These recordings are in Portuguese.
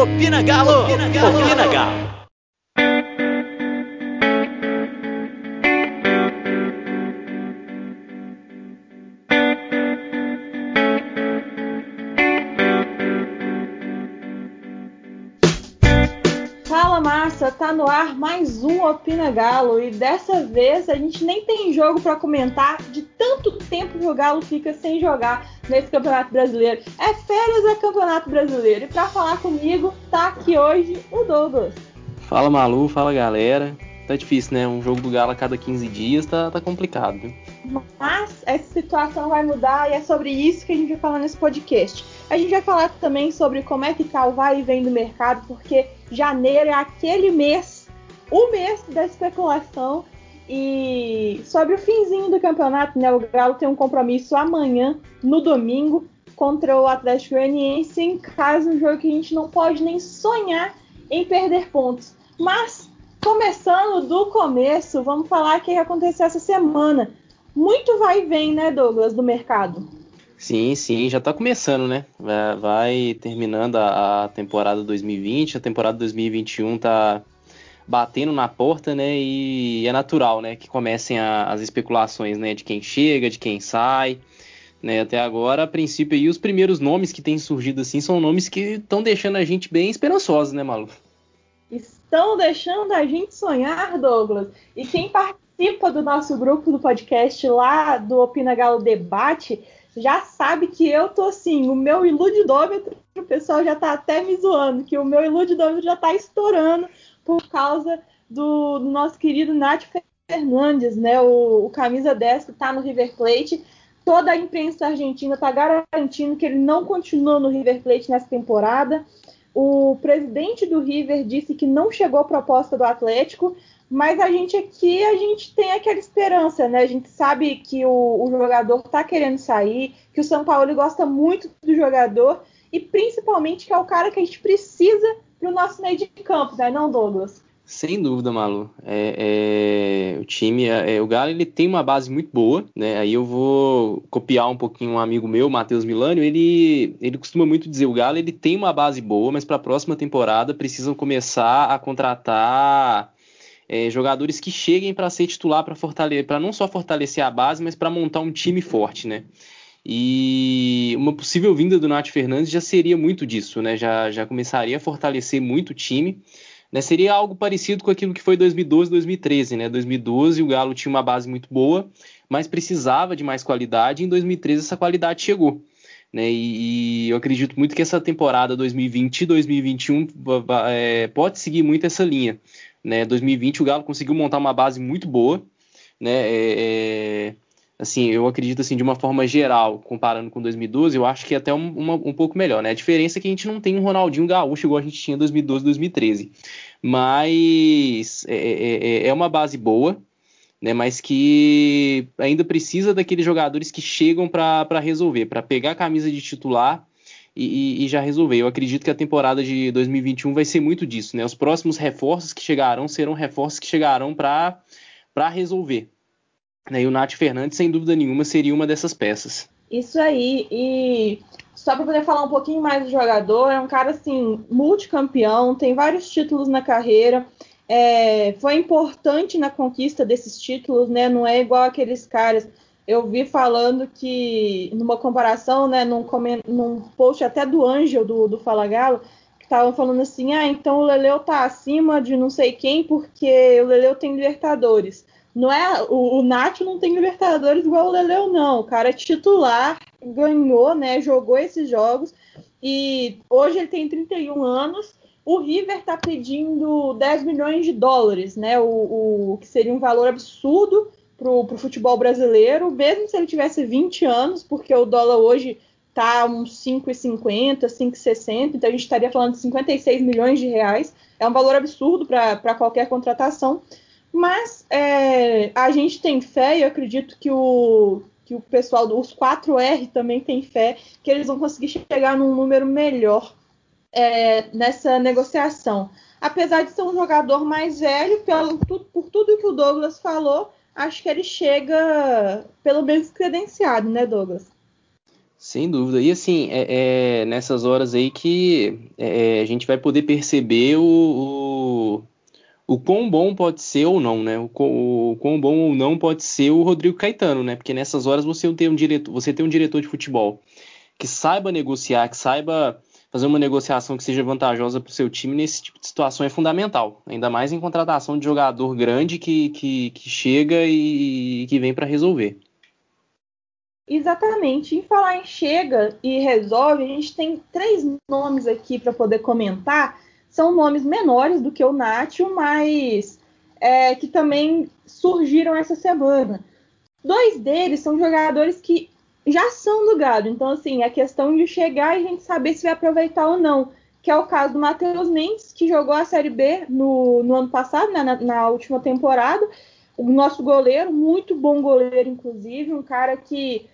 Opina Galo! Opina Galo! Opina Galo! Fala massa, tá no ar mais um Opina Galo e dessa vez a gente nem tem jogo para comentar de tanto tempo que o Galo fica sem jogar nesse Campeonato Brasileiro. É férias é Campeonato Brasileiro e para falar comigo tá aqui hoje o Douglas. Fala Malu, fala galera. Tá difícil, né? Um jogo do Galo a cada 15 dias tá, tá complicado. Viu? Mas essa situação vai mudar e é sobre isso que a gente vai falar nesse podcast. A gente vai falar também sobre como é que tá o vai e vem do mercado, porque janeiro é aquele mês, o mês da especulação. E sobre o finzinho do campeonato, né? O Galo tem um compromisso amanhã, no domingo, contra o Atlético Goianiense em casa, um jogo que a gente não pode nem sonhar em perder pontos. Mas, começando do começo, vamos falar o que aconteceu essa semana. Muito vai e vem, né, Douglas, do mercado. Sim, sim, já tá começando, né? Vai, vai terminando a, a, temporada 2020, a temporada 2021 tá batendo na porta, né? E é natural, né, que comecem a, as especulações, né, de quem chega, de quem sai. Né, até agora, a princípio, aí, os primeiros nomes que têm surgido assim são nomes que estão deixando a gente bem esperançosos, né, Malu? Estão deixando a gente sonhar, Douglas. E quem participa do nosso grupo do podcast lá do Opina Galo Debate já sabe que eu tô assim, o meu iludidômetro, o pessoal já tá até me zoando, que o meu iludidômetro já tá estourando por causa do, do nosso querido Nath Fernandes, né? O, o camisa 10 que tá no River Plate. Toda a imprensa argentina tá garantindo que ele não continua no River Plate nessa temporada. O presidente do River disse que não chegou a proposta do Atlético, mas a gente aqui, a gente tem aquela esperança, né? A gente sabe que o, o jogador tá querendo sair, que o São Paulo gosta muito do jogador e principalmente que é o cara que a gente precisa pro nosso meio de campo, né? Não, Douglas? Sem dúvida, Malu. É, é, o time, é, é, o Galo, ele tem uma base muito boa, né? Aí eu vou copiar um pouquinho um amigo meu, Matheus Milânio. Ele, ele costuma muito dizer: o Galo ele tem uma base boa, mas para a próxima temporada precisam começar a contratar é, jogadores que cheguem para ser titular para fortalecer, para não só fortalecer a base, mas para montar um time forte, né? E uma possível vinda do Nath Fernandes já seria muito disso, né? Já, já começaria a fortalecer muito o time. Né? Seria algo parecido com aquilo que foi 2012, 2013, né? 2012 o Galo tinha uma base muito boa, mas precisava de mais qualidade. E em 2013 essa qualidade chegou. Né, e, e, eu acredito muito que essa temporada 2020 e 2021 é, pode seguir muito essa linha. Né? 2020 o Galo conseguiu montar uma base muito boa, né? É, é, assim, eu acredito assim de uma forma geral, comparando com 2012, eu acho que é até um, uma, um pouco melhor, né? A diferença é que a gente não tem um Ronaldinho Gaúcho igual a gente tinha em 2012, 2013, mas é, é, é, é uma base boa, né? Mas que ainda precisa daqueles jogadores que chegam para resolver, para pegar a camisa de titular e, e, já resolver. Eu acredito que a temporada de 2021 vai ser muito disso, né? Os próximos reforços que chegarão serão reforços que chegarão para resolver. Né? E o Nath Fernandes, sem dúvida nenhuma, seria uma dessas peças. Isso aí, e só para poder falar um pouquinho mais do jogador, é um cara assim, multicampeão, tem vários títulos na carreira. É, foi importante na conquista desses títulos, né? Não é igual aqueles caras eu vi falando que, numa comparação, né, num, num post até do Ângel, do, do Fala Galo, que estavam falando assim, ah, então o Leleu tá acima de não sei quem porque o Leleu tem Libertadores. Não é, o, o Nacho não tem Libertadores igual o Leleu, não. O cara é titular, ganhou, né, jogou esses jogos, e hoje ele tem 31 anos, o River está pedindo 10 milhões de dólares, né? O, o, que seria um valor absurdo pro, pro futebol brasileiro, mesmo se ele tivesse 20 anos, porque o dólar hoje tá uns 5,50, 5,60, então a gente estaria falando de 56 milhões de reais. É um valor absurdo para qualquer contratação. Mas é, a gente tem fé, e eu acredito que o, que o pessoal dos 4R também tem fé, que eles vão conseguir chegar num número melhor é, nessa negociação. Apesar de ser um jogador mais velho, pelo, por tudo que o Douglas falou, acho que ele chega pelo menos credenciado, né, Douglas? Sem dúvida. E assim, é, é nessas horas aí que é, a gente vai poder perceber o, o, o, quão bom pode ser ou não, né? O, quão bom ou não pode ser o Rodrigo Caetano, né? Porque nessas horas você tem um diretor, você tem um diretor de futebol que saiba negociar, que saiba fazer uma negociação que seja vantajosa para o seu time nesse tipo de situação é fundamental. Ainda mais em contratação de jogador grande que, que, que chega e, e que vem para resolver. Exatamente. Em falar em chega e resolve, a gente tem três nomes aqui para poder comentar. São nomes menores do que o Nacho, mas é, que também surgiram essa semana. Dois deles são jogadores que já são do gado. Então, assim, a questão de chegar e a gente saber se vai aproveitar ou não. Que é o caso do Matheus Mendes, que jogou a Série B no, no ano passado, né, na, na última temporada. O nosso goleiro, muito bom goleiro, inclusive, um cara que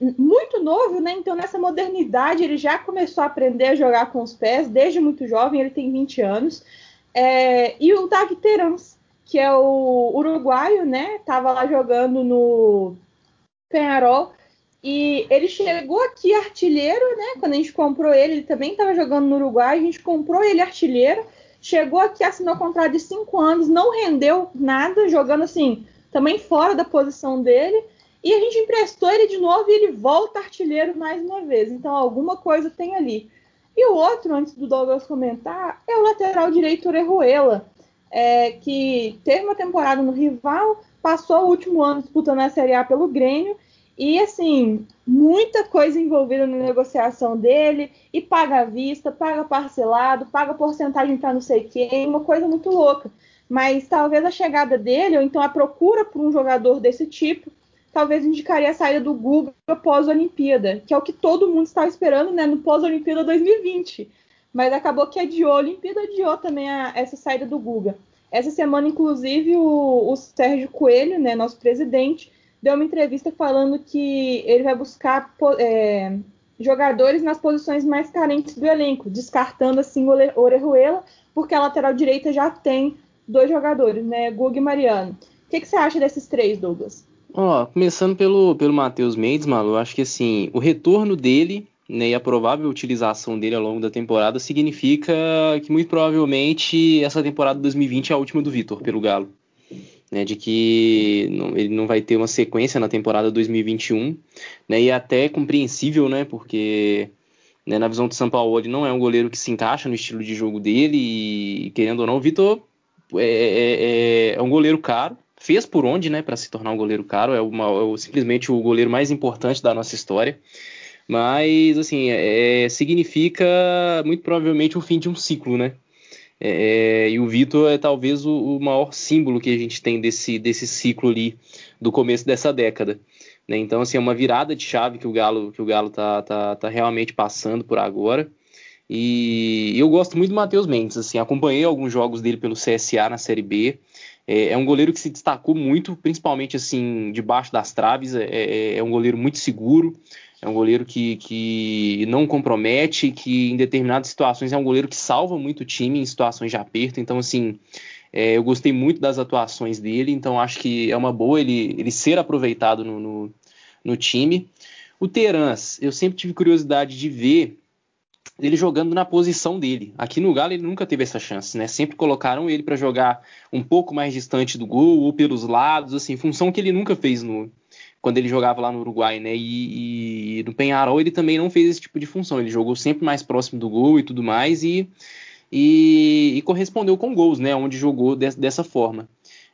muito novo, né? Então, nessa modernidade, ele já começou a aprender a jogar com os pés desde muito jovem, ele tem 20 anos. É, e o Dag Terans, que é o uruguaio, né? Tava lá jogando no Penharol. E ele chegou aqui artilheiro, né? Quando a gente comprou ele, ele também estava jogando no Uruguai. A gente comprou ele artilheiro. Chegou aqui, assinou contrato de cinco anos, não rendeu nada, jogando assim, também fora da posição dele. E a gente emprestou ele de novo e ele volta artilheiro mais uma vez. Então alguma coisa tem ali. E o outro, antes do Douglas comentar, é o lateral direito Orejuela, é, que teve uma temporada no rival, passou o último ano disputando a Série A pelo Grêmio. E assim, muita coisa envolvida na negociação dele, e paga à vista, paga parcelado, paga porcentagem para não sei quem, uma coisa muito louca. Mas talvez a chegada dele, ou então a procura por um jogador desse tipo, talvez indicaria a saída do Guga pós-Olimpíada, que é o que todo mundo estava esperando né, no pós-Olimpíada 2020. Mas acabou que adiou a Olimpíada, adiou também a, essa saída do Guga. Essa semana, inclusive, o, o Sérgio Coelho, né, nosso presidente, deu uma entrevista falando que ele vai buscar é, jogadores nas posições mais carentes do elenco, descartando assim o Orejuela, porque a lateral direita já tem dois jogadores, né, Guga e Mariano. O que, que você acha desses três, Douglas? Ó, começando pelo, pelo Matheus Mendes, Malu, acho que assim, o retorno dele né, e a provável utilização dele ao longo da temporada significa que muito provavelmente essa temporada 2020 é a última do Vitor pelo Galo. Né, de que não, ele não vai ter uma sequência na temporada 2021, né, e é até compreensível, né, porque né, na visão do São Paulo ele não é um goleiro que se encaixa no estilo de jogo dele, e querendo ou não, o Vitor é, é, é, é um goleiro caro, fez por onde, né, para se tornar um goleiro caro, é, uma, é simplesmente o goleiro mais importante da nossa história. Mas, assim, é, é, significa muito provavelmente o fim de um ciclo, né? É, é, e o Vitor é talvez o, o, maior símbolo que a gente tem desse, desse ciclo ali do começo dessa década. Né? Então, assim, é uma virada de chave que o Galo, que o Galo tá, tá, tá realmente passando por agora. E eu gosto muito do Matheus Mendes, assim, acompanhei alguns jogos dele pelo CSA na Série B. É, é, um goleiro que se destacou muito, principalmente assim, debaixo das traves. É, é, é um goleiro muito seguro, é um goleiro que, que não compromete, que em determinadas situações é um goleiro que salva muito o time em situações de aperto. Então, assim, é, eu gostei muito das atuações dele, então acho que é uma boa ele, ele ser aproveitado no, no, no time. O Terans, eu sempre tive curiosidade de ver ele jogando na posição dele. Aqui no Galo ele nunca teve essa chance, né? Sempre colocaram ele para jogar um pouco mais distante do gol ou pelos lados, assim, função que ele nunca fez no quando ele jogava lá no Uruguai, né? E, e no Penharol ele também não fez esse tipo de função. Ele jogou sempre mais próximo do gol e tudo mais e, e, e correspondeu com gols, né? Onde jogou de, dessa forma.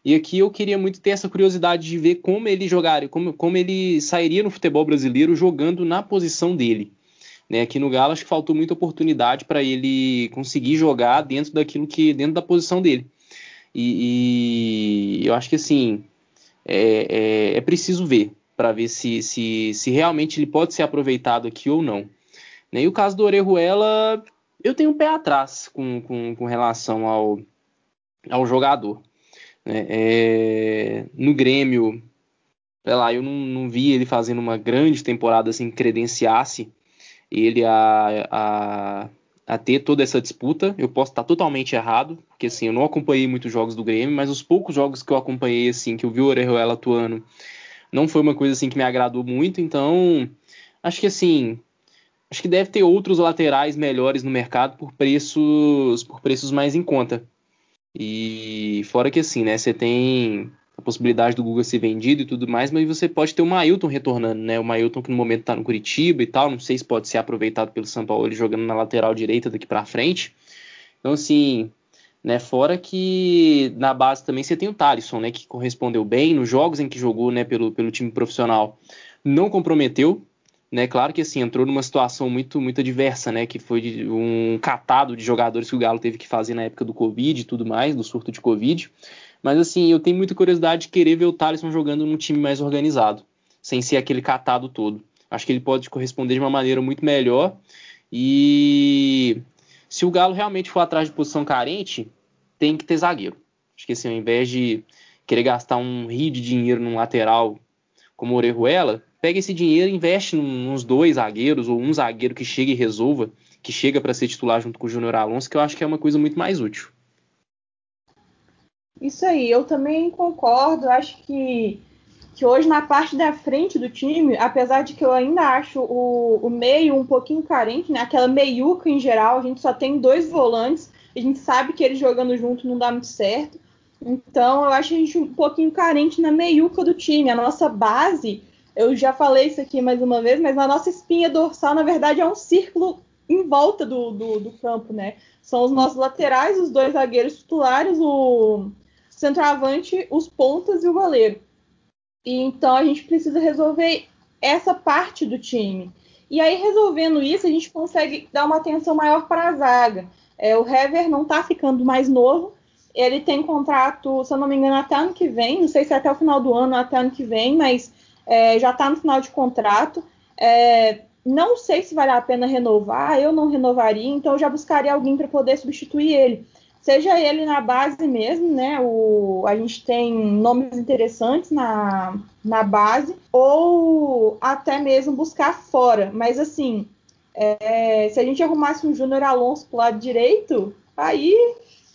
E aqui eu queria muito ter essa curiosidade de ver como ele jogaria, como, como ele sairia no futebol brasileiro jogando na posição dele. Né? Aqui no Galo acho que faltou muita oportunidade para ele conseguir jogar dentro daquilo que dentro da posição dele. E, e eu acho que assim é, é, é preciso ver para ver se, se, se realmente ele pode ser aproveitado aqui ou não. Né? E o caso do Orejuela, eu tenho um pé atrás com, com, com relação ao, ao jogador. Né? É, no Grêmio, sei lá, eu não, não vi ele fazendo uma grande temporada assim, credenciasse ele a, a, a, ter toda essa disputa. Eu posso estar totalmente errado, porque assim, eu não acompanhei muitos jogos do Grêmio, mas os poucos jogos que eu acompanhei, assim, que eu vi o Orejuela atuando, não foi uma coisa assim que me agradou muito, então acho que assim, acho que deve ter outros laterais melhores no mercado por preços, por preços mais em conta. E fora que assim, né, você tem a possibilidade do Guga ser vendido e tudo mais, mas você pode ter o Mailton retornando, né? O Mailton que no momento está no Curitiba e tal, não sei se pode ser aproveitado pelo São Paulo ele jogando na lateral direita daqui para frente. Então assim, né, fora que na base também você tem o Thalisson, né, que correspondeu bem nos jogos em que jogou, né, pelo, pelo time profissional. Não comprometeu, né? Claro que assim entrou numa situação muito muito adversa, né? Que foi um catado de jogadores que o Galo teve que fazer na época do Covid e tudo mais, do surto de Covid. Mas assim, eu tenho muita curiosidade de querer ver o Thalisson jogando num time mais organizado, sem ser aquele catado todo. Acho que ele pode corresponder de uma maneira muito melhor. E se o Galo realmente for atrás de posição carente, tem que ter zagueiro. Acho que assim, ao invés de querer gastar um rio de dinheiro num lateral como o Orejuela, pega esse dinheiro e investe nos dois zagueiros ou um zagueiro que chega e resolva, que chega para ser titular junto com o Júnior Alonso, que eu acho que é uma coisa muito mais útil. Isso aí, eu também concordo. Acho que, que hoje na parte da frente do time, apesar de que eu ainda acho o, o meio um pouquinho carente, né? Aquela meiuca em geral, a gente só tem dois volantes, a gente sabe que eles jogando junto não dá muito certo. Então eu acho a gente um pouquinho carente na meiuca do time. A nossa base eu já falei isso aqui mais uma vez, mas a nossa espinha dorsal, na verdade, é um círculo em volta do, do, do campo, né? São os nossos laterais, os dois zagueiros titulares, o centroavante, os pontas e o goleiro. E então a gente precisa resolver essa parte do time. E aí, resolvendo isso, a gente consegue dar uma atenção maior para a zaga. É, o Hever não está ficando mais novo. Ele tem contrato, se eu não me engano, até ano que vem. Não sei se é até o final do ano, até ano que vem, mas é, já está no final de contrato. É, não sei se vale a pena renovar, eu não renovaria, então eu já buscaria alguém para poder substituir ele. Seja ele na base mesmo, né? O, a gente tem nomes interessantes na, na base, ou até mesmo buscar fora. Mas assim, é, se a gente arrumasse um Júnior Alonso pro lado direito, aí,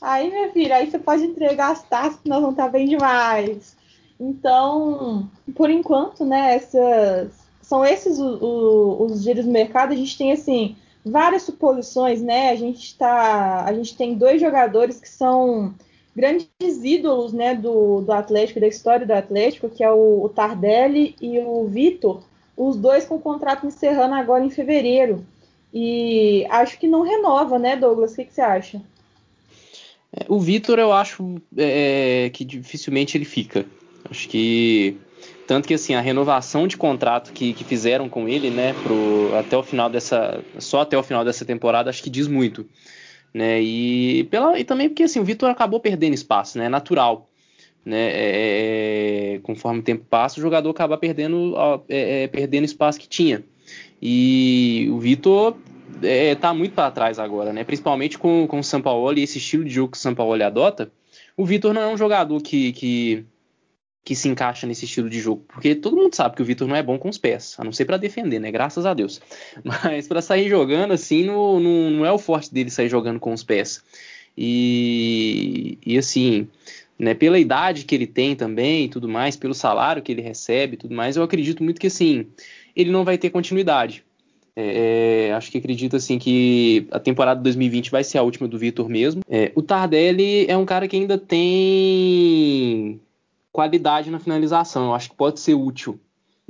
aí, minha filha, aí você pode entregar as taças que nós vamos estar tá bem demais. Então, por enquanto, né, essas, são esses os, os, os giros do mercado. A gente tem assim várias suposições, né? A gente tá, a gente tem dois jogadores que são grandes ídolos, né, do, do Atlético, da história do Atlético, que é o, o Tardelli e o Vitor, os dois com contrato encerrando agora em fevereiro. E acho que não renova, né, Douglas? O que, que você acha? É, o Vitor, eu acho é, que dificilmente ele fica. Acho que tanto que assim a renovação de contrato que, que fizeram com ele, né, pro, até o final dessa, só até o final dessa temporada, acho que diz muito, né? E pela e também porque assim o Vitor acabou perdendo espaço, né? É natural, né? É, é, conforme o tempo passa, o jogador acaba perdendo é, é, perdendo espaço que tinha. E o Vitor é, tá muito para trás agora, né? Principalmente com, com o Paulo e esse estilo de jogo que o São Paulo adota. O Vitor não é um jogador que, que que se encaixa nesse estilo de jogo, porque todo mundo sabe que o Vitor não é bom com os pés, a não ser para defender, né? Graças a Deus. Mas para sair jogando assim, não, não, é o forte dele sair jogando com os pés. E, e assim, né, pela idade que ele tem também e tudo mais, pelo salário que ele recebe e tudo mais, eu acredito muito que assim, ele não vai ter continuidade. É, é acho que acredito assim que a temporada 2020 vai ser a última do Vitor mesmo. É, o Tardelli é um cara que ainda tem qualidade na finalização. Eu acho que pode ser útil.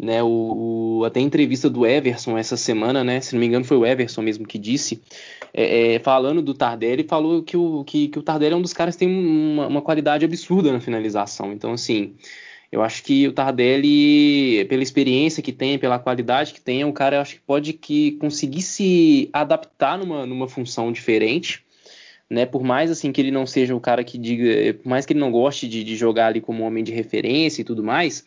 Né, o, o, até a entrevista do Everson essa semana, né, se não me engano foi o Everson mesmo que disse, é, é, falando do Tardelli, falou que o, que, que, o Tardelli é um dos caras que tem uma, uma, qualidade absurda na finalização. Então, assim, eu acho que o Tardelli, pela experiência que tem, pela qualidade que tem, é um cara eu acho que pode que conseguir se adaptar numa, numa função diferente né? Por mais assim que ele não seja o cara que diga, por mais que ele não goste de, de jogar ali como homem de referência e tudo mais,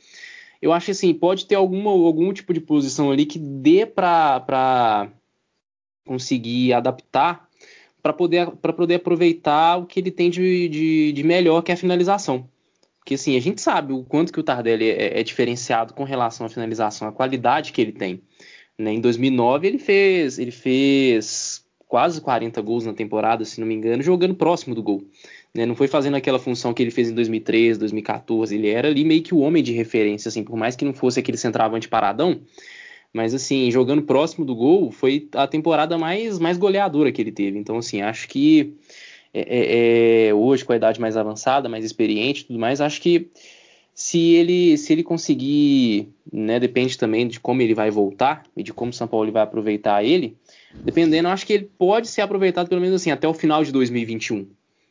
eu acho assim pode ter alguma, algum tipo de posição ali que dê para conseguir adaptar para poder, poder aproveitar o que ele tem de, de, de, melhor que é a finalização. Porque assim, a gente sabe o quanto que o Tardelli é, é diferenciado com relação à finalização, a qualidade que ele tem. Né? Em 2009 ele fez, ele fez quase 40 gols na temporada, se não me engano, jogando próximo do gol. Né? Não foi fazendo aquela função que ele fez em 2013, 2014. Ele era ali meio que o homem de referência, assim, por mais que não fosse aquele centroavante paradão, Mas assim, jogando próximo do gol, foi a temporada mais, mais goleadora que ele teve. Então, assim, acho que é, é, é hoje, com a idade mais avançada, mais experiente tudo mais, acho que se ele se ele conseguir, né, depende também de como ele vai voltar e de como o São Paulo vai aproveitar ele, dependendo, acho que ele pode ser aproveitado pelo menos assim até o final de 2021.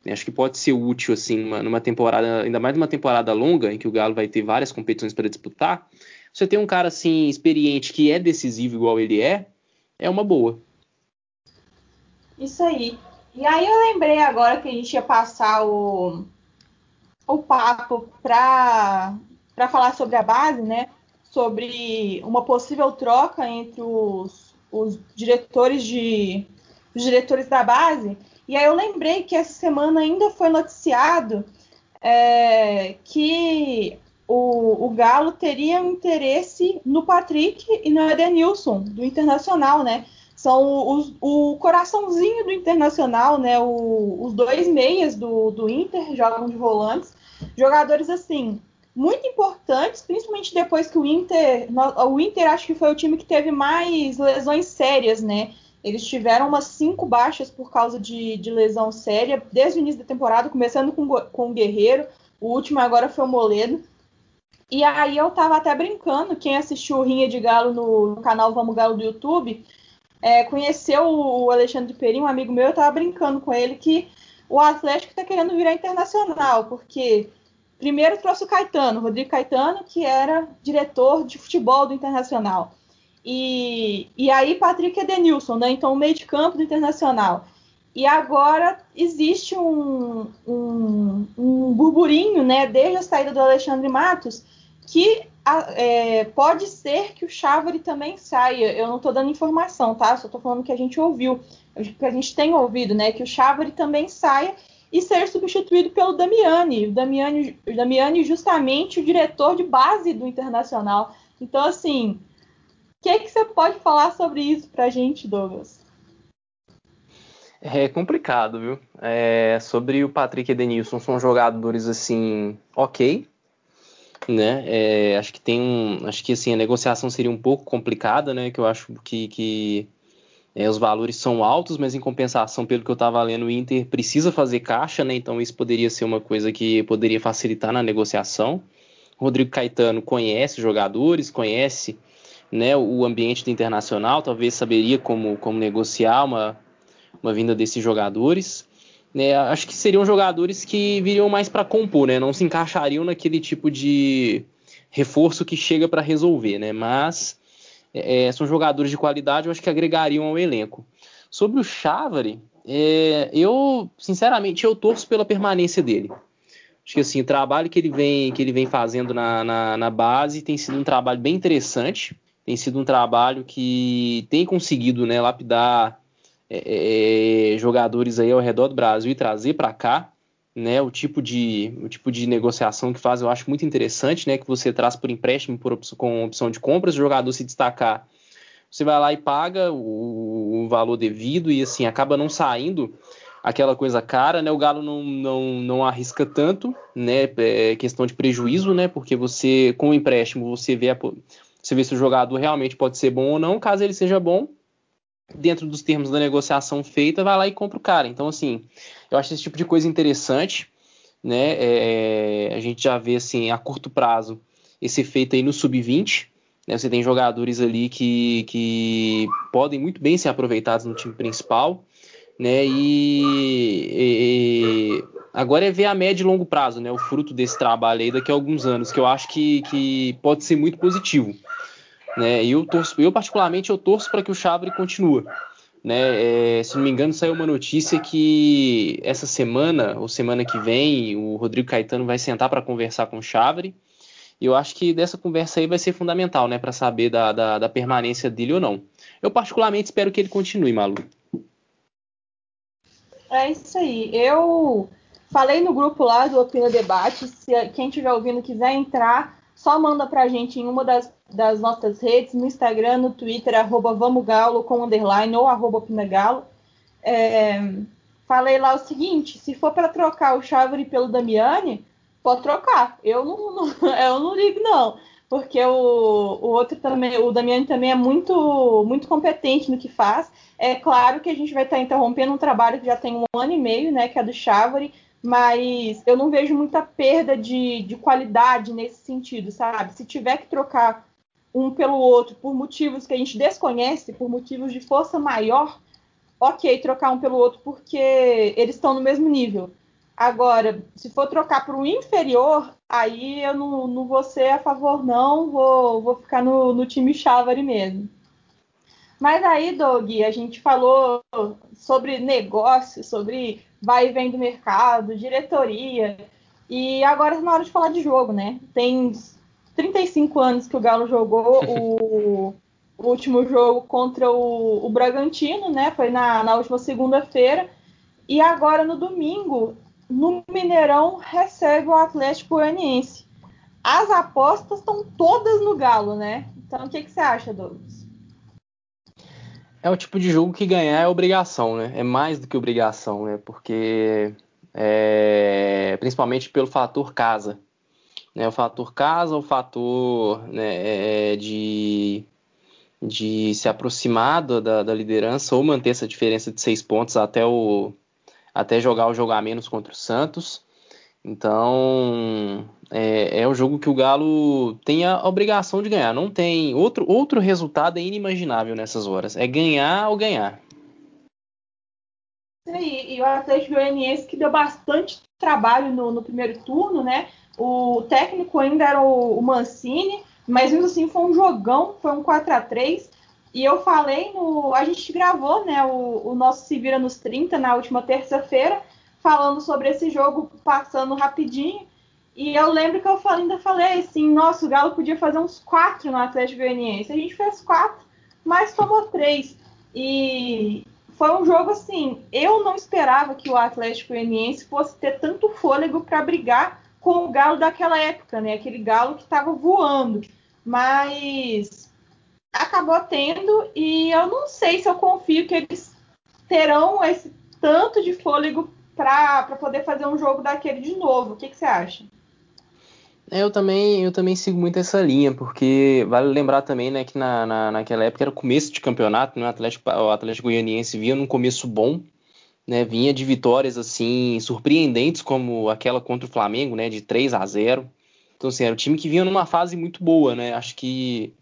Acho que pode ser útil assim numa, temporada, ainda mais numa temporada longa em que o Galo vai ter várias competições para disputar. Você tem um cara assim experiente que é decisivo igual ele é, é uma boa. Isso aí. E aí eu lembrei agora que a gente ia passar o, o papo para falar sobre a base, né? Sobre uma possível troca entre os, os diretores de os diretores da base. E aí eu lembrei que essa semana ainda foi noticiado é, que o, o, Galo teria um interesse no Patrick e no Edenilson, do Internacional, né? São os, o coraçãozinho do Internacional, né? O, os dois meias do, do Inter jogam de volantes. Jogadores, assim, muito importantes, principalmente depois que o Inter... O Inter acho que foi o time que teve mais lesões sérias, né? Eles tiveram umas cinco baixas por causa de, de lesão séria desde o início da temporada, começando com, com o Guerreiro, o último agora foi o Moledo. E aí eu tava até brincando, quem assistiu o Rinha de Galo no, no canal Vamos Galo do YouTube, é, conheceu o Alexandre Perim, um amigo meu, eu tava brincando com ele que o Atlético está querendo virar internacional, porque primeiro trouxe o Caetano, Rodrigo Caetano, que era diretor de futebol do Internacional. E, e aí Patrick Edenilson, né? Então o meio de campo do Internacional. E agora existe um, um, um burburinho, né? Desde a saída do Alexandre Matos, que é, pode ser que o Chávari também saia. Eu não estou dando informação, tá? Só estou falando que a gente ouviu, que a gente tem ouvido, né? Que o Chávari também saia e ser substituído pelo Damiani. O Damiani, o Damiani justamente o diretor de base do Internacional. Então, assim, o que, que você pode falar sobre isso para a gente, Douglas? É complicado, viu? É, sobre o Patrick e Denilson, são jogadores assim, ok, né? É, acho que tem um, acho que assim a negociação seria um pouco complicada, né? Que eu acho que, que é, os valores são altos, mas em compensação, pelo que eu estava lendo, o Inter precisa fazer caixa, né? Então isso poderia ser uma coisa que poderia facilitar na negociação. Rodrigo Caetano conhece jogadores, conhece né, o ambiente do internacional, talvez saberia como, como negociar uma, uma vinda desses jogadores. Né, acho que seriam jogadores que viriam mais para compor, né, não se encaixariam naquele tipo de reforço que chega para resolver, né, mas é, é, são jogadores de qualidade, eu acho que agregariam ao elenco. Sobre o Chávari, é, eu sinceramente eu torço pela permanência dele. Acho que assim, o trabalho que ele vem, que ele vem fazendo na, na, na base tem sido um trabalho bem interessante tem sido um trabalho que tem conseguido né, lapidar é, é, jogadores aí ao redor do Brasil e trazer para cá né, o tipo de o tipo de negociação que faz eu acho muito interessante né que você traz por empréstimo por opção, com opção de compras o jogador se destacar você vai lá e paga o, o, valor devido e assim acaba não saindo aquela coisa cara né o Galo não, não, não arrisca tanto né é questão de prejuízo né porque você com o empréstimo você vê a, você vê se o jogador realmente pode ser bom ou não. Caso ele seja bom, dentro dos termos da negociação feita, vai lá e compra o cara. Então, assim, eu acho esse tipo de coisa interessante. Né? É, a gente já vê assim a curto prazo esse efeito aí no sub-20. Né? Você tem jogadores ali que, que podem muito bem ser aproveitados no time principal. Né? E, e, agora é ver a médio e longo prazo, né? O fruto desse trabalho aí daqui a alguns anos, que eu acho que, que pode ser muito positivo. Né? Eu, torço, eu, particularmente, eu torço para que o Chabre continue. Né? É, se não me engano, saiu uma notícia que essa semana, ou semana que vem, o Rodrigo Caetano vai sentar para conversar com o Chavre. E eu acho que dessa conversa aí vai ser fundamental, né, para saber da, da, da, permanência dele ou não. Eu particularmente espero que ele continue, Malu. É isso aí. Eu falei no grupo lá do Opina Debate. Se quem estiver ouvindo quiser entrar, só manda pra gente em uma das, das nossas redes, no Instagram, no Twitter, arroba vamogalo com underline ou arroba pinagalo. É, falei lá o seguinte, se for para trocar o Chavre pelo Damiani, pode trocar. Eu não, não, eu não ligo, não. porque o, o outro também, o Damiani também é muito, muito competente no que faz. É claro que a gente vai estar interrompendo um trabalho que já tem um ano e meio, né, que é do Chavari, mas eu não vejo muita perda de, de qualidade nesse sentido, sabe? Se tiver que trocar um pelo outro por motivos que a gente desconhece, por motivos de força maior, ok, trocar um pelo outro porque eles estão no mesmo nível. Agora, se for trocar para o inferior, aí eu não, não vou ser a favor, não, vou, vou ficar no, no time Chavari mesmo. Mas aí, Doug, a gente falou sobre negócio, sobre vai e vem do mercado, diretoria, e agora é na hora de falar de jogo, né? Tem 35 anos que o Galo jogou o, o último jogo contra o, o Bragantino, né? Foi na, na última segunda-feira. E agora no domingo no Mineirão recebe o Atlético Goianiense. As apostas estão todas no Galo, né? Então, o que, que você acha, Douglas? É o tipo de jogo que ganhar é obrigação, né? É mais do que obrigação, né? Porque é, principalmente pelo fator casa. Né? O fator casa, o fator né, é, de, de se aproximar da, da liderança ou manter essa diferença de seis pontos até o, até jogar o jogo a menos contra o Santos. Então é, é o jogo que o Galo tem a obrigação de ganhar. Não tem outro outro resultado é inimaginável nessas horas. É ganhar ou ganhar. E, e o Atlético Goianiense que deu bastante trabalho no, no, primeiro turno, né? O técnico ainda era o, o Mancini, mas mesmo assim foi um jogão, foi um 4 a 3 e eu falei no. A gente gravou né, o, o nosso Se Vira nos 30 na última terça-feira, falando sobre esse jogo, passando rapidinho. E eu lembro que eu ainda falei assim: nossa, o Galo podia fazer uns quatro no Atlético Goianiense. A gente fez quatro, mas tomou três. E foi um jogo assim: eu não esperava que o Atlético Goianiense fosse ter tanto fôlego para brigar com o Galo daquela época, né? Aquele Galo que estava voando. Mas acabou tendo e eu não sei se eu confio que eles terão esse tanto de fôlego para poder fazer um jogo daquele de novo. O que, que você acha? É, eu também, eu também sigo muito essa linha, porque vale lembrar também né, que na, na, naquela época era começo de campeonato, né, o, Atlético, o Atlético Goianiense vinha num começo bom, né, vinha de vitórias assim surpreendentes, como aquela contra o Flamengo, né, de 3 a 0 Então, assim, era um time que vinha numa fase muito boa, né? Acho que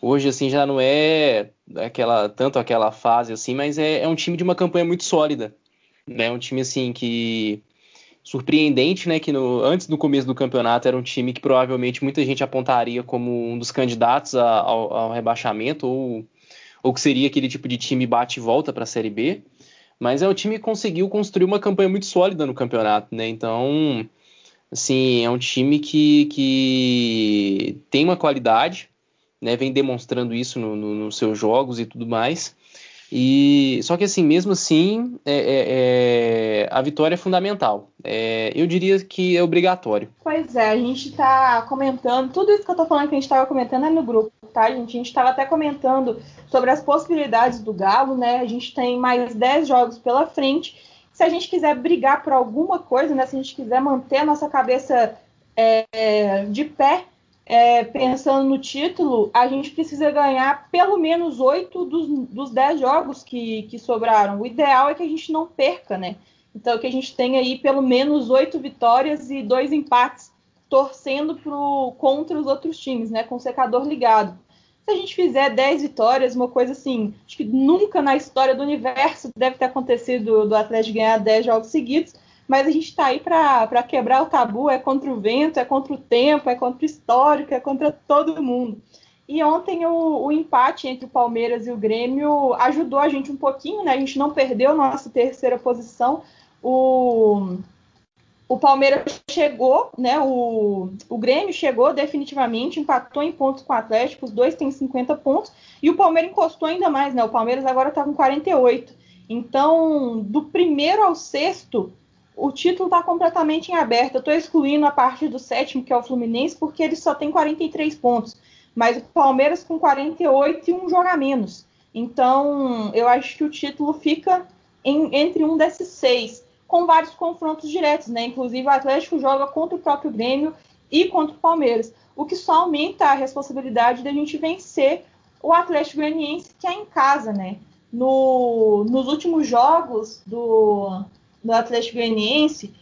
hoje assim já não é aquela tanto aquela fase assim, mas é, é um time de uma campanha muito sólida, né? Um time assim que surpreendente, né? Que no, antes do começo do campeonato era um time que provavelmente muita gente apontaria como um dos candidatos a, ao, ao, rebaixamento ou, ou que seria aquele tipo de time bate e volta para a Série B. Mas é um time que conseguiu construir uma campanha muito sólida no campeonato, né? Então, assim, é um time que, que tem uma qualidade, né, vem demonstrando isso no, no, nos seus jogos e tudo mais. E só que assim, mesmo assim, é, é, é, a vitória é fundamental. É, eu diria que é obrigatório. Pois é, a gente está comentando, tudo isso que eu estou falando que a gente estava comentando é no grupo, tá, gente? A gente estava até comentando sobre as possibilidades do Galo, né? A gente tem mais 10 jogos pela frente. Se a gente quiser brigar por alguma coisa, né? Se a gente quiser manter a nossa cabeça é, de pé, é, pensando no título, a gente precisa ganhar pelo menos oito dos, dez jogos que, que sobraram. O ideal é que a gente não perca, né? Então, que a gente tenha aí pelo menos oito vitórias e dois empates, torcendo pro, contra os outros times, né? Com o secador ligado. Se a gente fizer dez vitórias, uma coisa assim, acho que nunca na história do universo deve ter acontecido do Atlético ganhar dez jogos seguidos mas a gente está aí para quebrar o tabu, é contra o vento, é contra o tempo, é contra o histórico, é contra todo mundo. E ontem o, o, empate entre o Palmeiras e o Grêmio ajudou a gente um pouquinho, né? A gente não perdeu nossa terceira posição. O, o Palmeiras chegou, né? O, o Grêmio chegou definitivamente, empatou em pontos com o Atlético, os dois têm 50 pontos, e o Palmeiras encostou ainda mais, né? O Palmeiras agora está com 48. Então, do primeiro ao sexto, o título está completamente em aberto. Eu estou excluindo a parte do sétimo, que é o Fluminense, porque ele só tem 43 pontos. Mas o Palmeiras com 48 e um jogo a menos. Então, eu acho que o título fica em, entre um desses seis, com vários confrontos diretos, né? Inclusive, o Atlético joga contra o próprio Grêmio e contra o Palmeiras. o que só aumenta a responsabilidade da gente vencer o Atlético Goianiense que é em casa, né? No, nos últimos jogos do, do Atlético Goianiense,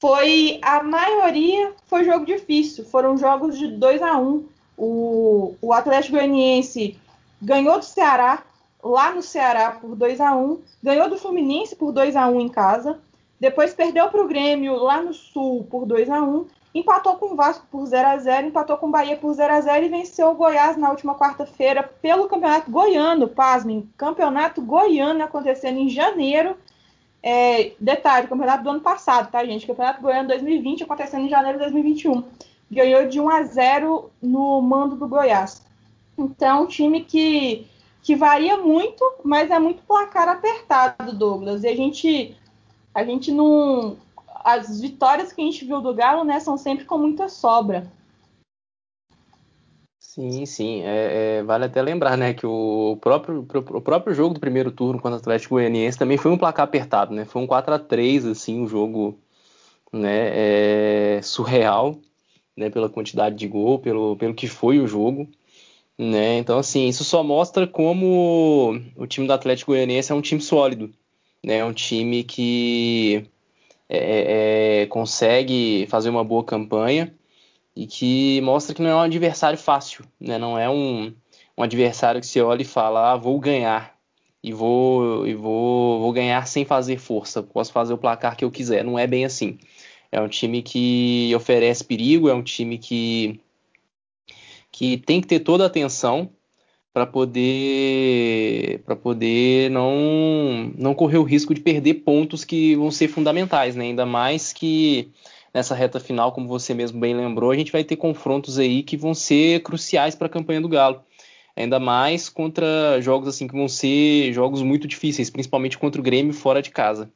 foi a maioria foi jogo difícil, foram jogos de 2 a 1 o, o Atlético Goianiense ganhou do Ceará, lá no Ceará, por 2 a 1 ganhou do Fluminense por 2 a 1 em casa, depois perdeu para o Grêmio lá no Sul por 2 a 1 empatou com o Vasco por 0 a 0 empatou com o Bahia por 0 a 0 e venceu o Goiás na última quarta-feira pelo Campeonato Goiano, pasmem, Campeonato Goiano acontecendo em janeiro, é, detalhe, campeonato do ano passado, tá, gente? Campeonato Goiano 2020 acontecendo em janeiro de 2021 ganhou de 1 a 0 no mando do Goiás. Então, um time que, que varia muito, mas é muito placar apertado, Douglas. E a gente, a gente não. As vitórias que a gente viu do Galo, né, são sempre com muita sobra. Sim, sim. É, é, vale até lembrar, né, que o próprio, o próprio jogo do primeiro turno contra o Atlético Goianiense também foi um placar apertado, né? Foi um 4 a 3 assim, um jogo né, é, surreal né, pela quantidade de gol, pelo, pelo que foi o jogo. Né? Então, assim, isso só mostra como o time do Atlético Goianiense é um time sólido, né? É um time que é, é, é, consegue fazer uma boa campanha e que mostra que não é um adversário fácil, né? Não é um, um adversário que você olha e fala, ah, vou ganhar e vou e vou, vou ganhar sem fazer força, posso fazer o placar que eu quiser. Não é bem assim. É um time que oferece perigo, é um time que, que tem que ter toda a atenção para poder para poder não não correr o risco de perder pontos que vão ser fundamentais, né? Ainda mais que nessa reta final, como você mesmo bem lembrou, a gente vai ter confrontos aí que vão ser cruciais para a campanha do Galo. Ainda mais contra jogos assim que vão ser jogos muito difíceis, principalmente contra o Grêmio fora de casa.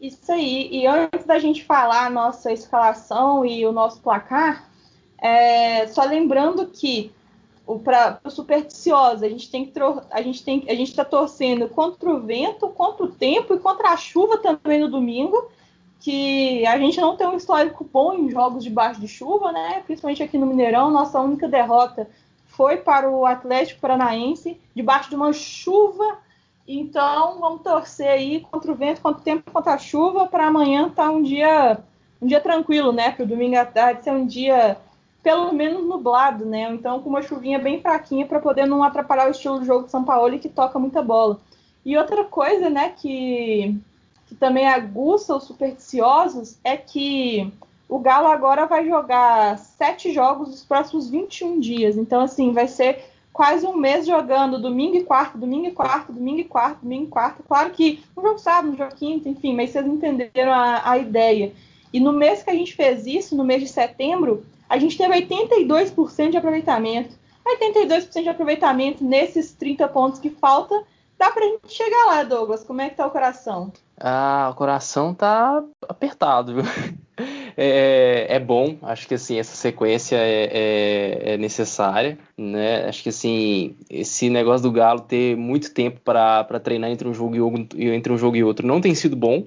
Isso aí. E antes da gente falar a nossa escalação e o nosso placar, é, só lembrando que para o supersticioso, a gente tem que a gente tem a gente está torcendo contra o vento, contra o tempo e contra a chuva também no domingo, que a gente não tem um histórico bom em jogos debaixo de chuva, né? Principalmente aqui no Mineirão, nossa única derrota foi para o Atlético Paranaense debaixo de uma chuva então, vamos torcer aí contra o vento, contra o tempo, contra a chuva, para amanhã estar tá um dia um dia tranquilo, né? Para o domingo à tarde ser um dia pelo menos nublado, né? Então, com uma chuvinha bem fraquinha para poder não atrapalhar o estilo de jogo de São Paulo que toca muita bola. E outra coisa, né, que, que também aguça os supersticiosos é que o Galo agora vai jogar sete jogos nos próximos 21 dias. Então, assim, vai ser quase um mês jogando domingo e quarto, domingo e quarto, domingo e quarto, domingo e quarto. Claro que um jogo sábado, um jogo quinto, enfim, mas vocês entenderam a, a ideia. E no mês que a gente fez isso, no mês de setembro, a gente teve 82% de aproveitamento. 82% de aproveitamento nesses 30 pontos que falta, dá pra gente chegar lá, Douglas. Como é que tá o coração? Ah, o coração tá apertado, viu? é, é, bom, acho que assim, essa sequência é, é, é, necessária, né? Acho que assim, esse negócio do Galo ter muito tempo para treinar entre um jogo e outro, entre um jogo e outro não tem sido bom.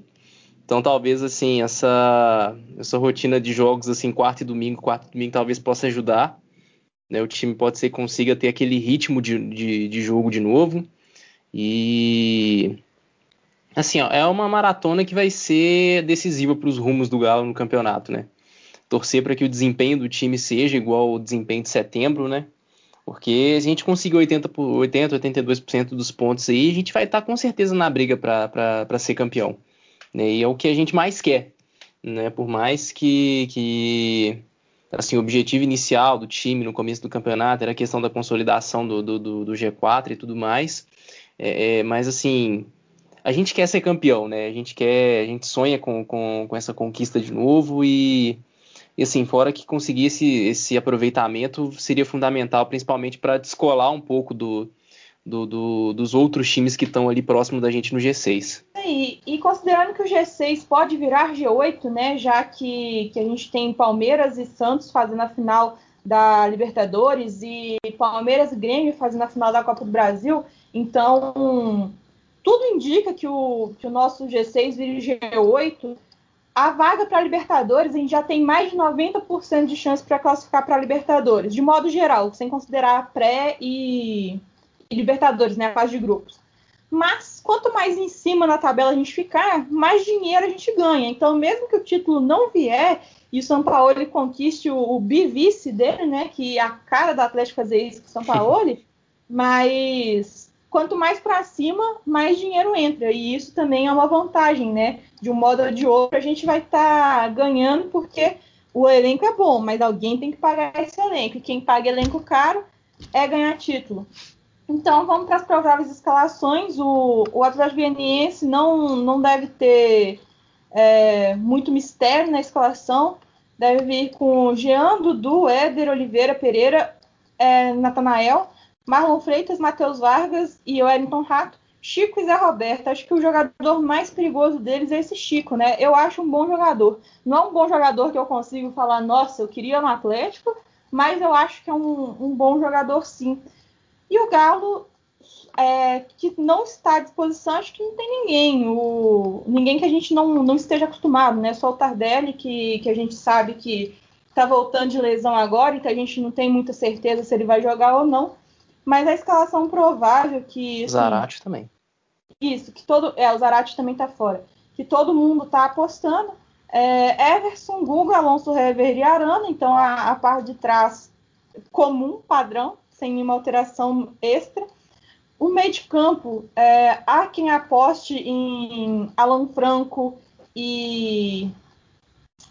Então talvez assim, essa, essa rotina de jogos assim, quarto e domingo, quarto e domingo talvez possa ajudar. Né? O time pode ser consiga ter aquele ritmo de, de, de jogo de novo. E assim, ó, é uma maratona que vai ser decisiva para os rumos do Galo no campeonato, né? Torcer para que o desempenho do time seja igual ao desempenho de setembro, né? Porque se a gente conseguir 80, 80 82% dos pontos aí, a gente vai estar tá com certeza na briga para ser campeão. Né? E é o que a gente mais quer. Né? Por mais que, que assim, o objetivo inicial do time no começo do campeonato era a questão da consolidação do, do, do G4 e tudo mais. É, é, mas assim, a gente quer ser campeão, né? A gente quer, a gente sonha com, com, com essa conquista de novo e, e assim, fora que conseguir esse, esse aproveitamento seria fundamental, principalmente para descolar um pouco do, do, do, dos outros times que estão ali próximo da gente no G6. E, e, considerando que o G6 pode virar G8, né? Já que, que a gente tem Palmeiras e Santos fazendo a final da Libertadores e Palmeiras e Grêmio fazendo a final da Copa do Brasil, então tudo indica que o, que o nosso G6 vire G8. a vaga para Libertadores, a gente já tem mais de 90% de chance para classificar para Libertadores, de modo geral, sem considerar pré e, e Libertadores, né, a fase de grupos. Mas quanto mais em cima na tabela a gente ficar, mais dinheiro a gente ganha. Então, mesmo que o título não vier e o São Paulo ele conquiste o, o bivice dele, né, que é a cara do Atlético fazer isso com o São Paulo, mas quanto mais para cima, mais dinheiro entra. E isso também é uma vantagem, né? De um modo ou de outro, a gente vai estar tá ganhando porque o elenco é bom, mas alguém tem que pagar esse elenco. E quem paga elenco caro é ganhar título. Então vamos para as prováveis escalações. O, o Atlético Goianiense não, não deve ter é, muito mistério na escalação. Deve vir com Jean, Dudu, Éder, Oliveira, Pereira, é, Natanael, Marlon Freitas, Matheus Vargas e Wellington Rato. Chico e Zé Roberto. Acho que o jogador mais perigoso deles é esse Chico, né? Eu acho um bom jogador. Não é um bom jogador que eu consigo falar, nossa, eu queria no Atlético, mas eu acho que é um, um bom jogador sim. E o Galo, é, que não está à disposição, acho que não tem ninguém. O, ninguém que a gente não, não esteja acostumado, né? Só o Tardelli, que, que a gente sabe que está voltando de lesão agora e que a gente não tem muita certeza se ele vai jogar ou não. Mas a escalação provável que. Assim, Zarate também. Isso, que todo. É, o Zarate também está fora. Que todo mundo está apostando. É, Everson, Guga, Alonso Hever e Arana. Então a, a parte de trás comum, padrão sem nenhuma alteração extra. O meio de campo, é, há quem aposte em Alan Franco e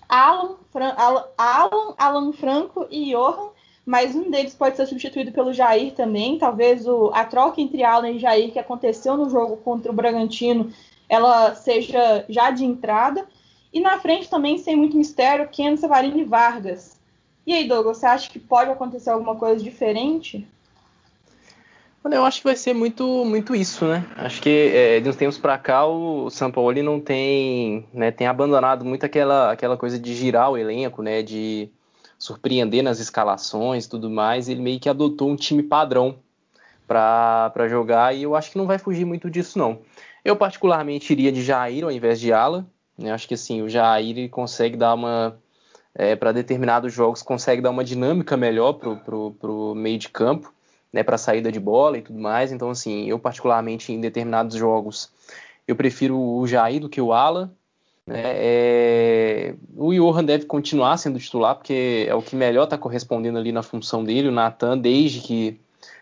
Alan, Fran, Alan, Alan Franco e Johan, mas um deles pode ser substituído pelo Jair também. Talvez o, a troca entre Alan e Jair que aconteceu no jogo contra o Bragantino, ela seja já de entrada. E na frente também, sem muito mistério, Ken Savarini Vargas. E aí, Douglas, você acha que pode acontecer alguma coisa diferente? Eu acho que vai ser muito, muito isso, né? Acho que é, de uns tempos para cá o São Paulo não tem, né, tem abandonado muito aquela, aquela coisa de girar o elenco, né? De surpreender nas escalações tudo mais. Ele meio que adotou um time padrão para jogar e eu acho que não vai fugir muito disso, não. Eu particularmente iria de Jair ao invés de Ala. Né? Acho que assim, o Jair ele consegue dar uma é, para determinados jogos consegue dar uma dinâmica melhor pro, pro, pro meio de campo, né, para saída de bola e tudo mais. Então, assim, eu particularmente em determinados jogos eu prefiro o Jair do que o Ala. Né? É... O Johan deve continuar sendo titular, porque é o que melhor está correspondendo ali na função dele. O Nathan, desde que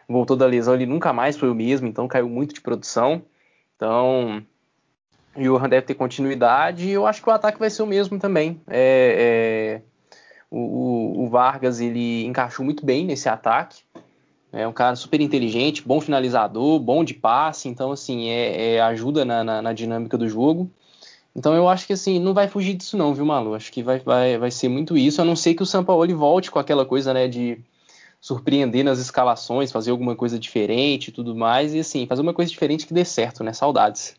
voltou da lesão, ele nunca mais foi o mesmo, então caiu muito de produção. Então, o Johan deve ter continuidade e eu acho que o ataque vai ser o mesmo também. É, é, o, o, Vargas ele encaixou muito bem nesse ataque. É um cara super inteligente, bom finalizador, bom de passe, então assim é, é ajuda na, na, na, dinâmica do jogo. Então eu acho que assim não vai fugir disso não, viu Malu? Acho que vai, vai, vai ser muito isso. A não ser que o Sampaoli volte com aquela coisa né de surpreender nas escalações, fazer alguma coisa diferente, e tudo mais e assim fazer uma coisa diferente que dê certo, né? Saudades.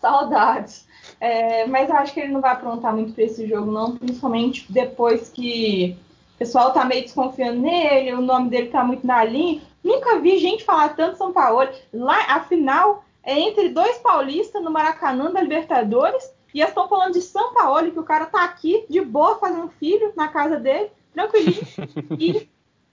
Saudades. É, mas eu acho que ele não vai aprontar muito para esse jogo, não, principalmente depois que o pessoal tá meio desconfiando nele, o nome dele tá muito na linha. Nunca vi gente falar tanto São Paulo. Lá, afinal, é entre dois paulistas no Maracanã da Libertadores. E eles estão falando de São Paulo, que o cara tá aqui de boa fazendo filho na casa dele, tranquilinho. e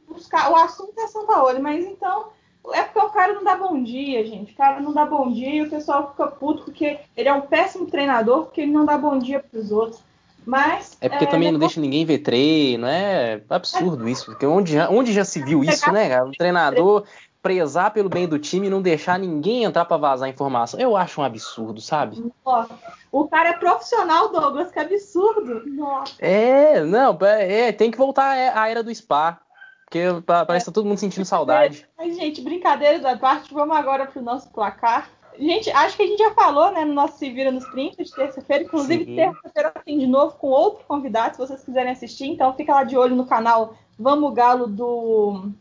buscar, o assunto é São Paulo, mas então é porque o cara não dá bom dia, gente. O cara não dá bom dia e o pessoal fica puto porque ele é um péssimo treinador, porque ele não dá bom dia para os outros. Mas. É porque é, também não deixa ninguém ver treino, é absurdo é... isso. Porque onde, onde já se viu isso, né, O treinador prezar pelo bem do time e não deixar ninguém entrar para vazar informação. Eu acho um absurdo, sabe? Nossa. O cara é profissional, Douglas, que absurdo. Nossa. É, não, é, tem que voltar à era do spa. Porque parece que tá todo mundo sentindo saudade. Mas, gente, brincadeiras à parte, vamos agora pro nosso placar. Gente, acho que a gente já falou, né, no nosso Se Vira nos 30 de terça-feira. Inclusive, terça-feira tem de novo com outro convidado, se vocês quiserem assistir. Então, fica lá de olho no canal Vamos Galo do,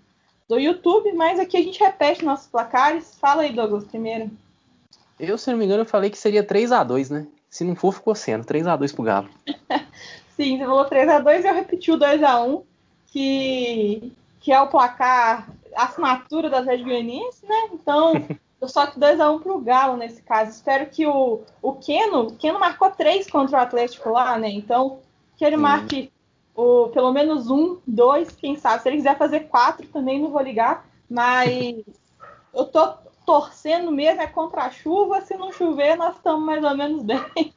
do YouTube. Mas aqui a gente repete nossos placares. Fala aí, Douglas, primeiro. Eu, se não me engano, eu falei que seria 3 a 2 né? Se não for, ficou sendo. 3 a 2 pro Galo. Sim, você falou 3 a 2 e eu repeti o 2 a 1 que que é o placar assinatura das Red Goianiense, né? Então, Só que 2x1 pro Galo nesse caso. Espero que o, o Keno. O Keno marcou três contra o Atlético lá, né? Então, que ele marque o, pelo menos um, dois, quem sabe. Se ele quiser fazer quatro também, não vou ligar. Mas eu tô torcendo mesmo é contra a chuva. Se não chover, nós estamos mais ou menos bem.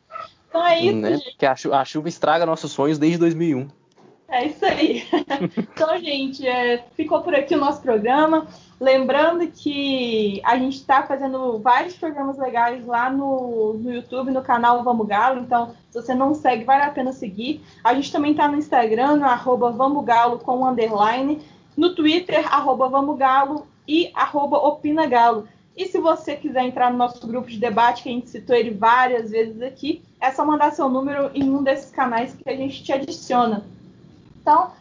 Então é isso, né? gente. Porque a, chu a chuva estraga nossos sonhos desde 2001. É isso aí. então, gente, é, ficou por aqui o nosso programa. Lembrando que a gente está fazendo vários programas legais lá no, no YouTube, no canal Vamos Galo. Então, se você não segue, vale a pena seguir. A gente também está no Instagram, no arroba Vamos Galo com underline. No Twitter, arroba Vamos Galo e arroba Opina Galo. E se você quiser entrar no nosso grupo de debate, que a gente citou ele várias vezes aqui, é só mandar seu número em um desses canais que a gente te adiciona. Então,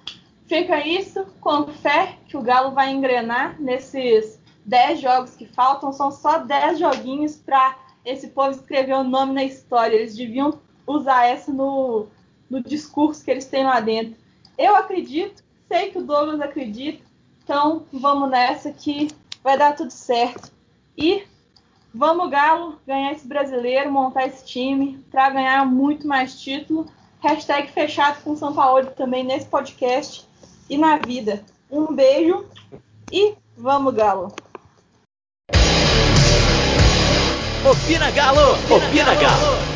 fica isso, com fé que o Galo vai engrenar nesses 10 jogos que faltam. São só 10 joguinhos para esse povo escrever o nome na história. Eles deviam usar essa no, no discurso que eles têm lá dentro. Eu acredito, sei que o Douglas acredita, então vamos nessa que vai dar tudo certo. E vamos, Galo, ganhar esse brasileiro, montar esse time para ganhar muito mais título. Hashtag fechado com São Paulo também nesse podcast e na vida. Um beijo e vamos, Galo! Opina Galo! Opina Galo!